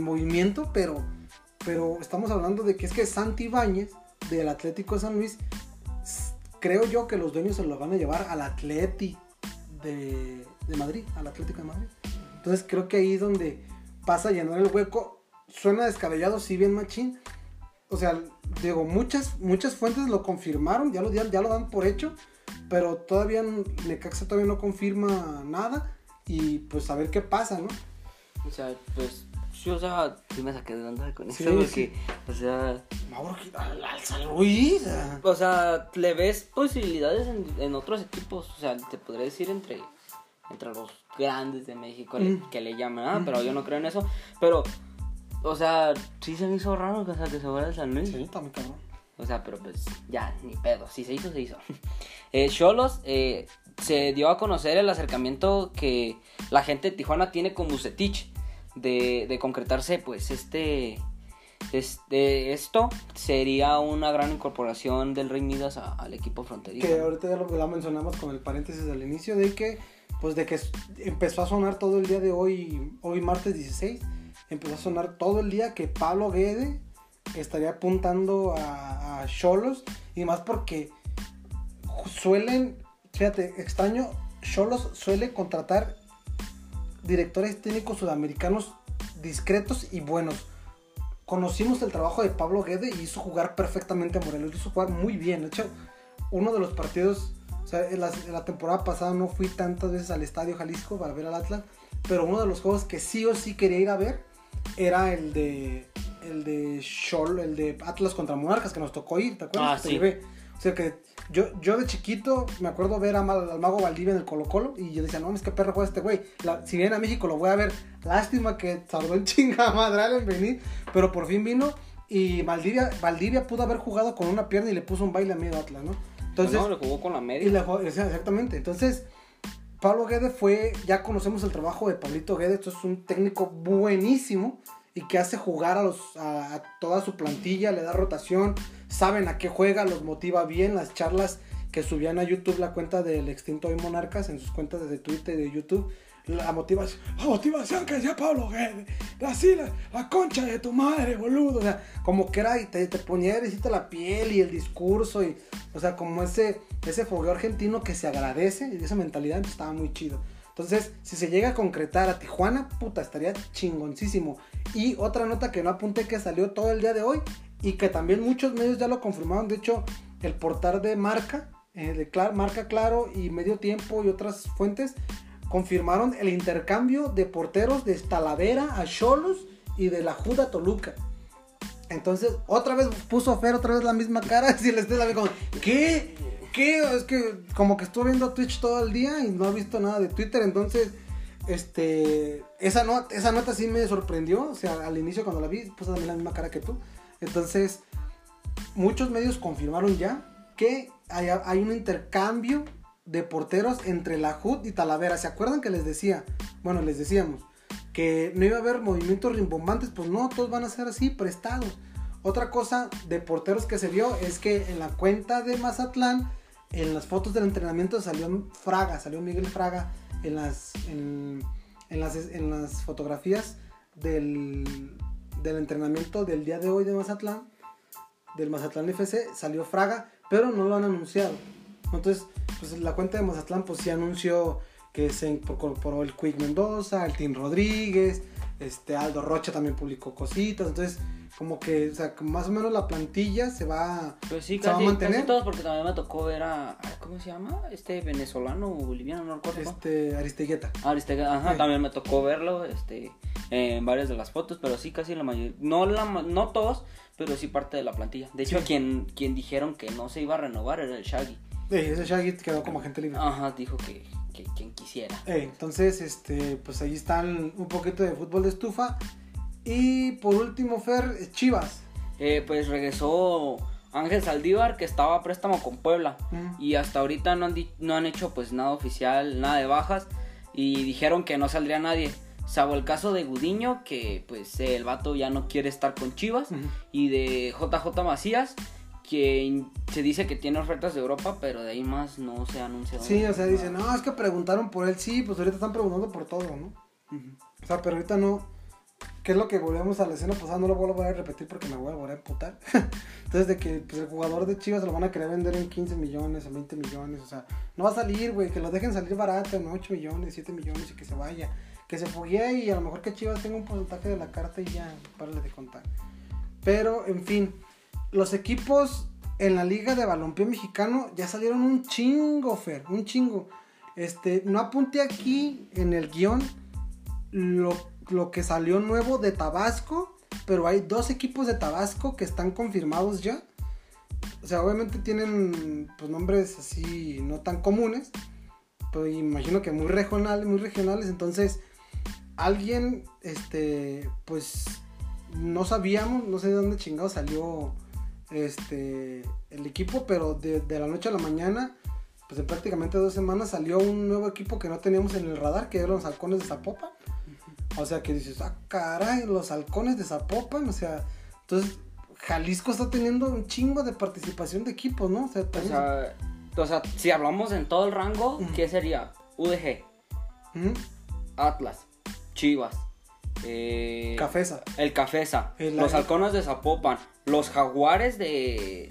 movimiento, pero, pero estamos hablando de que es que Santi Ibáñez, del Atlético de San Luis, creo yo que los dueños se lo van a llevar al Atleti de, de Madrid, al Atlético de Madrid. Entonces creo que ahí es donde pasa a llenar el hueco. Suena descabellado, si bien machín, o sea, digo, muchas, muchas fuentes lo confirmaron, ya lo, ya, lo dan por hecho, pero todavía Necaxa todavía no confirma nada y pues a ver qué pasa, ¿no? O sea, pues sí, o sea, sí me saqué de onda con eso, porque, o sea... Mauro, al San Luis. O sea, le ves posibilidades en, otros equipos, o sea, te podría decir entre, entre los grandes de México mm. que le llaman, ah, pero yo no creo en eso, pero o sea, sí se me hizo raro que, o sea, que se fuera el San Luis. Sí, también cabrón. O sea, pero pues ya, ni pedo. Si se hizo, se hizo. Eh, Cholos eh, se dio a conocer el acercamiento que la gente de Tijuana tiene con Bucetich. De, de concretarse, pues, este. este, esto sería una gran incorporación del Rey Midas al equipo fronterizo. Que ahorita ya lo, mencionamos con el paréntesis al inicio de que, pues de que empezó a sonar todo el día de hoy, hoy martes 16, empezó a sonar todo el día que Pablo Guede estaría apuntando a Cholos y más porque suelen, fíjate, extraño, Cholos suele contratar directores técnicos sudamericanos discretos y buenos. Conocimos el trabajo de Pablo Guede y hizo jugar perfectamente a Morelos, hizo jugar muy bien. De hecho, uno de los partidos, o sea, en la, temporada pasada no fui tantas veces al Estadio Jalisco para ver al Atlas, pero uno de los juegos que sí o sí quería ir a ver era el de el de el de Atlas contra Monarcas que nos tocó ir, ¿te acuerdas? Ah, sí. O sea que yo, yo de chiquito me acuerdo ver a, al mago Valdivia en el Colo Colo y yo decía, no, es que perro juega este güey. Si viene a México lo voy a ver. Lástima que tardó en chinga madre en venir, pero por fin vino y Valdivia, Valdivia pudo haber jugado con una pierna y le puso un baile a medio Atlas, ¿no? Entonces, no, le jugó con la media. Y exactamente. Entonces, Pablo Guede fue, ya conocemos el trabajo de Pablito Guede, esto es un técnico buenísimo y que hace jugar a, los, a, toda su plantilla, le da rotación, saben a qué juega, los motiva bien, las charlas que subían a YouTube la cuenta del extinto Hoy Monarcas en sus cuentas de Twitter y de YouTube. La motivación, la motivación que decía Pablo Guedes, así la, la, concha de tu madre, boludo. O sea, como que era y te, te ponía erecita la piel y el discurso, y, o sea, como ese, ese fogueo argentino que se agradece y esa mentalidad estaba muy chido. Entonces, si se llega a concretar a Tijuana, puta, estaría chingoncísimo. Y otra nota que no apunté que salió todo el día de hoy y que también muchos medios ya lo confirmaron. De hecho, el portal de Marca, eh, de Marca Claro y Medio Tiempo y otras fuentes confirmaron el intercambio de porteros de Talavera a Cholos y de la Juda Toluca. Entonces, otra vez puso Fer otra vez la misma cara. Si le estoy como, ¿qué? ¿Qué? Es que como que estuve viendo Twitch todo el día y no he visto nada de Twitter. Entonces, este, esa, esa nota sí me sorprendió. O sea, al inicio cuando la vi, puse también la misma cara que tú. Entonces, muchos medios confirmaron ya que hay, hay un intercambio de porteros entre la HUD y Talavera. ¿Se acuerdan que les decía? Bueno, les decíamos que no iba a haber movimientos rimbombantes. Pues no, todos van a ser así, prestados. Otra cosa de porteros que se vio es que en la cuenta de Mazatlán, en las fotos del entrenamiento salió Fraga, salió Miguel Fraga en las, en, las, en las fotografías del, del entrenamiento del día de hoy de Mazatlán, del Mazatlán FC, salió Fraga, pero no lo han anunciado. Entonces, pues la cuenta de Mazatlán pues sí anunció que se incorporó el Quick Mendoza, el Tim Rodríguez, este Aldo Rocha también publicó cositas, entonces como que, o sea, más o menos la plantilla se va, pues sí, casi, va a mantener. Casi todos, porque también me tocó ver a, ¿cómo se llama? Este venezolano o boliviano, no recuerdo. Este, Aristegueta. Aristegueta, ajá, también me tocó verlo, este, en varias de las fotos, pero sí, casi la mayoría, no, la, no todos, pero sí parte de la plantilla. De hecho, quien, quien dijeron que no se iba a renovar era el Shaggy. Ese Shaggy quedó como agente libre. Ajá, dijo que, que quien quisiera. entonces, este, pues ahí están un poquito de fútbol de estufa. Y por último, Fer, Chivas. Eh, pues regresó Ángel Saldívar, que estaba a préstamo con Puebla. Y hasta ahorita no han, no han hecho pues nada oficial, nada de bajas. Y dijeron que no saldría nadie. Salvo el caso de Gudiño, que pues el vato ya no quiere estar con Chivas. Y de JJ Macías, que se dice que tiene ofertas de Europa, pero de ahí más no se ha anunciado. Sí, o sea, dicen, no, es que preguntaron por él, sí, pues ahorita están preguntando por todo, ¿no? O sea, pero ahorita no, ¿Qué es lo que volvemos a la escena pasada? No lo voy a repetir porque me voy a volver a emputar. Entonces, de que pues, el jugador de Chivas lo van a querer vender en 15 millones, en 20 millones. O sea, no va a salir, güey. Que lo dejen salir barato en 8 millones, 7 millones y que se vaya. Que se foguee y a lo mejor que Chivas tenga un porcentaje de la carta y ya, párale de contar. Pero, en fin, los equipos en la Liga de Balompié Mexicano ya salieron un chingo, Fer, un chingo. Este, no apunté aquí en el guion lo lo que salió nuevo de Tabasco, pero hay dos equipos de Tabasco que están confirmados ya. O sea, obviamente tienen pues, nombres así no tan comunes, pero imagino que muy regionales, muy regionales. Entonces, alguien, este, pues no sabíamos, no sé de dónde chingado salió este el equipo, pero de, de, la noche a la mañana, pues en prácticamente dos semanas salió un nuevo equipo que no teníamos en el radar, que eran los halcones de Zapopan. O sea, que dices, ah, caray, los halcones de Zapopan, o sea, Entonces, Jalisco está teniendo un chingo de participación de equipos, ¿no? O sea, O sea, o sea, si hablamos en todo el rango. ¿qué sería? UDG. Atlas, Chivas, eh, Cafesa. el Cafesa, El- los Halcones de Zapopan, los Jaguares de,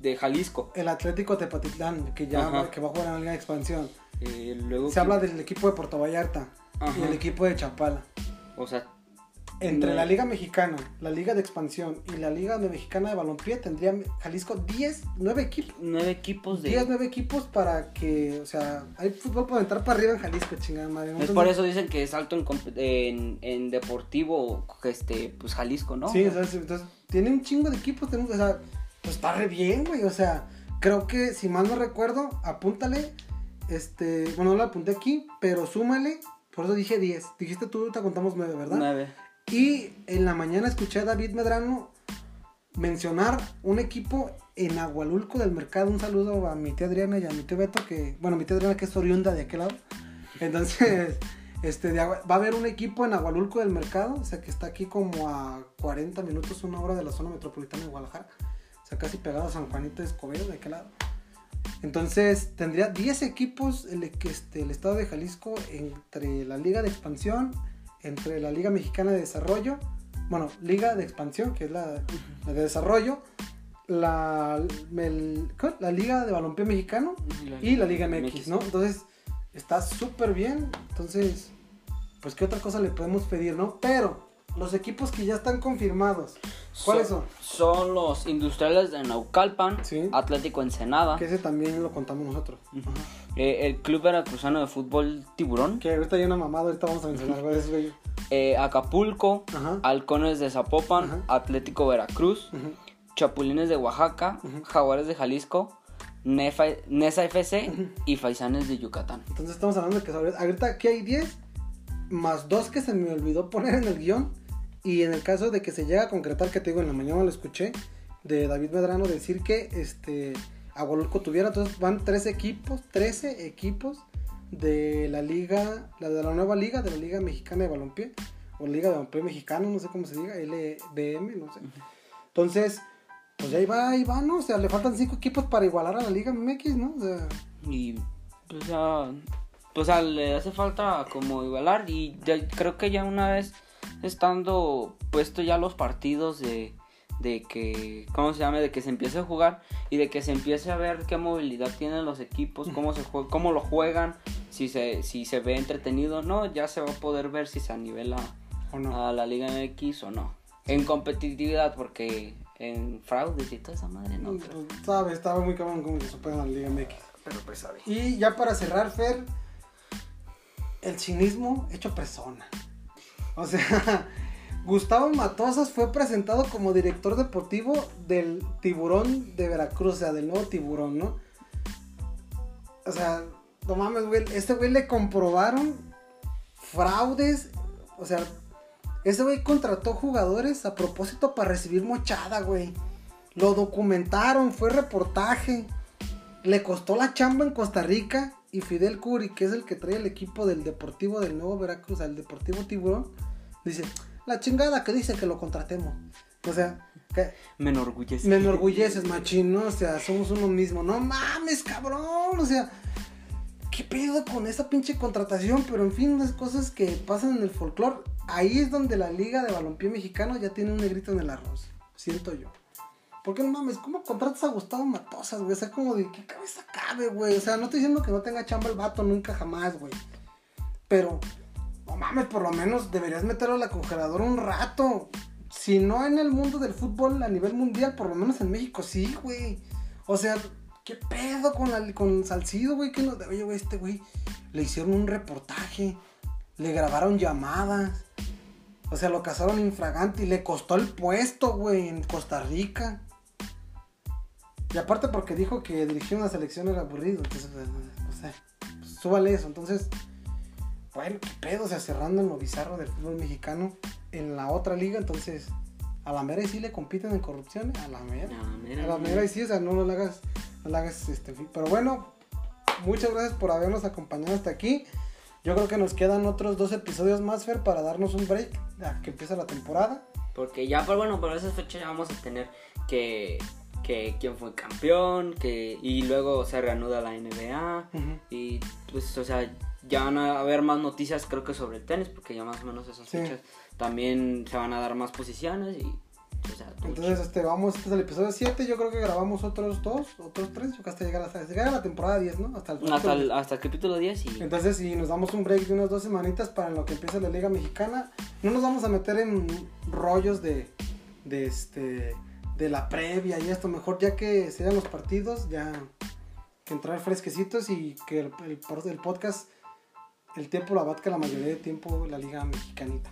de Jalisco. El Atlético Tepatitlán, que ya va, que va a jugar en la Liga de Expansión. eh, luego Se que- habla del equipo de Puerto Vallarta Ajá. y el equipo de Chapala. O sea, Entre No. la Liga Mexicana, la Liga de Expansión y la Liga de Mexicana de Balompié tendría Jalisco 10, 9 equipos. nueve equipos de... 10, 9 equipos para que, o sea, hay fútbol para entrar para arriba en Jalisco, chingada madre. Es por eso dicen que es alto en, en, en deportivo, este, pues Jalisco, ¿no? Sí, o sea, sí, entonces tiene un chingo de equipos, tenemos, o sea, pues está re bien, güey, o sea, creo que si mal no recuerdo, apúntale, este, bueno, no lo apunté aquí, pero súmale, por eso dije 10, dijiste tú, te contamos 9, ¿verdad? Nueve. Y en la mañana escuché a David Medrano mencionar un equipo en Agualulco del mercado. Un saludo a mi tía Adriana y a mi tío Beto, que, bueno, mi tía Adriana que es oriunda de aquel lado. Entonces, este, va a haber un equipo en Agualulco del mercado, o sea, que está aquí como a 40 minutos, una hora de la zona metropolitana de Guadalajara. O sea, casi pegado a San Juanito de Escobedo, de aquel lado. Entonces, tendría 10 equipos el, este, el estado de Jalisco entre la Liga de Expansión, entre la Liga Mexicana de Desarrollo, bueno, Liga de Expansión, que es la, la de Desarrollo, la, la Liga de Balompié Mexicano y la Liga MX, ¿no? Entonces, está súper bien. Entonces, pues, ¿qué otra cosa le podemos pedir, no? Pero, los equipos que ya están confirmados, ¿cuáles son? Son los industriales de Naucalpan, Sí. Atlético Ensenada, Que ese también lo contamos nosotros. Ujú. Eh, el Club Veracruzano de Fútbol Tiburón, Que ahorita hay una mamada, ahorita vamos a mencionar güey. eh, Acapulco, Ajá. Halcones de Zapopan, Ajá. Atlético Veracruz. Chapulines de Oaxaca. Jaguares de Jalisco, Nefa- Nesa FC y Faisanes de Yucatán. Entonces estamos hablando de que ahorita, aquí hay 10, más dos que se me olvidó poner en el guion. Y en el caso de que se llegue a concretar, que te digo, en la mañana lo escuché, de David Medrano decir que este Agualulco tuviera, entonces van 13 equipos, 13 equipos de la liga, la de la nueva liga, de la Liga Mexicana de Balompié, o Liga de Balompié Mexicano, no sé cómo se diga, LBM, no sé. Entonces, pues ya ahí va, ahí va, ¿no? O sea, le faltan 5 equipos para igualar a la Liga MX, ¿no? O sea, Y pues ya, pues a- le hace falta como igualar y ya- creo que ya una vez estando puesto ya los partidos de, de que, ¿cómo se llama? De que se empiece a jugar y de que se empiece a ver qué movilidad tienen los equipos, cómo se jue- cómo lo juegan, si se, si se ve entretenido, no, ya se va a poder ver si se anivela ¿o no? a la Liga MX o no. En competitividad, porque en fraudes y toda esa madre no. creo. Pues, sabe, estaba muy cabrón como se supera la Liga MX. Pero pues sabe. Y ya para cerrar, Fer, el cinismo hecho persona. O sea, Gustavo Matosas fue presentado como director deportivo del Tiburón de Veracruz, o sea, del nuevo Tiburón, ¿no? O sea, no mames, güey, este güey le comprobaron fraudes, o sea, ese güey contrató jugadores a propósito para recibir mochada, güey. Lo documentaron, fue reportaje. Le costó la chamba en Costa Rica. Y Fidel Curi, que es el que trae el equipo del Deportivo del Nuevo Veracruz, al Deportivo Tiburón, dice, la chingada que dice que lo contratemos. O sea, que Me enorgullece. me enorgulleces, machín, ¿no? O sea, somos uno mismo. No mames, cabrón. O sea, ¿qué pedo con esa pinche contratación? Pero en fin, las cosas que pasan en el folclore. Ahí es donde la Liga de Balompié Mexicano ya tiene un negrito en el arroz. Siento yo. Porque no mames, ¿cómo contratas a Gustavo Matosas, güey? O sea, como de qué cabeza cabe, güey. O sea, no estoy diciendo que no tenga chamba el vato nunca jamás, güey. Pero, no mames, por lo menos deberías meterlo a la congeladora un rato. Si no en el mundo del fútbol a nivel mundial, por lo menos en México sí, güey. O sea, ¿qué pedo con, la, con Salcido, güey? Que no, oye, güey, este güey le hicieron un reportaje, le grabaron llamadas. O sea, lo cazaron infragante y le costó el puesto, güey, en Costa Rica. Y aparte porque dijo que dirigir una selección era aburrido. Entonces, pues, no sé, pues, súbale eso. Entonces, bueno, qué pedo, o sea, cerrando en lo bizarro del fútbol mexicano en la otra liga. Entonces, a la mera y sí le compiten en corrupción, a la mera. A la mera y sí, o sea, no lo hagas, no lo hagas este. Pero bueno, muchas gracias por habernos acompañado hasta aquí. Yo creo que nos quedan otros dos episodios más, Fer, para darnos un break a que empieza la temporada. Porque ya, pero bueno, para esas fechas ya vamos a tener que, que quién fue campeón, que y luego se reanuda la NBA y pues, o sea, ya van a haber más noticias creo que sobre el tenis, porque ya más o menos esas Sí. fechas también se van a dar más posiciones y, o sea, Entonces, este, vamos, este es el episodio 7, yo creo que grabamos otros dos, otros tres, yo hasta llegar hasta llegar a la temporada 10, ¿no? Hasta el hasta, el, hasta el capítulo 10 y... Entonces, si nos damos un break de unas dos semanitas para lo que empiece la Liga Mexicana, no nos vamos a meter en rollos de, de este de la previa y esto, mejor ya que se dan los partidos, ya que entrar fresquecitos y que el, el, por- el podcast, el tiempo lo abarca la mayoría de tiempo la Liga Mexicanita.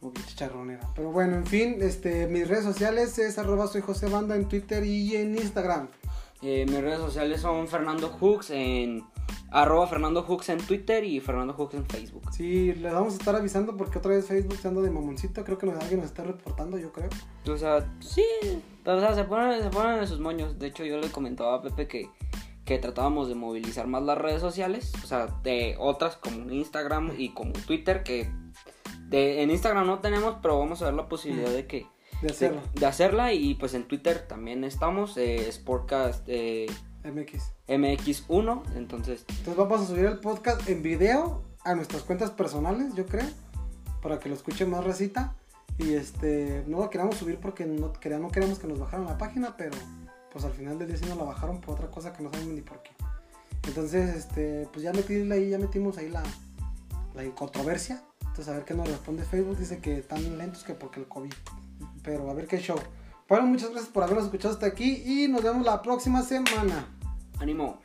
O chicharronera. Pero bueno, en fin, este, mis redes sociales es arroba soy José Banda en Twitter y en Instagram. Eh, mis redes sociales son Fernando Hooks en arroba Fernando Hooks en Twitter y Fernando Hooks en Facebook. Sí, les vamos a estar avisando porque otra vez Facebook se anda de mamoncito. Creo que nos- alguien nos está reportando, yo creo. O sea, sí, o sea, se ponen, se ponen en sus moños. De hecho, yo le comentaba a Pepe que, que tratábamos de movilizar más las redes sociales, o sea, de otras como Instagram y como Twitter, que de, en Instagram no tenemos, pero vamos a ver la posibilidad de que De hacerlo. de, de hacerla y pues en Twitter también estamos, eh, Sportcast eh, MX. MX1, entonces Entonces vamos a subir el podcast en video a nuestras cuentas personales, yo creo. Para que lo escuche más recita. Y este, no lo queramos subir porque no, quería- no queremos que nos bajaran la página, pero pues al final del día sí nos la bajaron por otra cosa que no sabemos ni por qué. Entonces, este, pues ya metí ahí, ya metimos ahí la, la controversia. Entonces a ver qué nos responde Facebook. Dice que están lentos que porque el COVID. Pero a ver qué show. Bueno, muchas gracias por habernos escuchado hasta aquí y nos vemos la próxima semana. ánimo.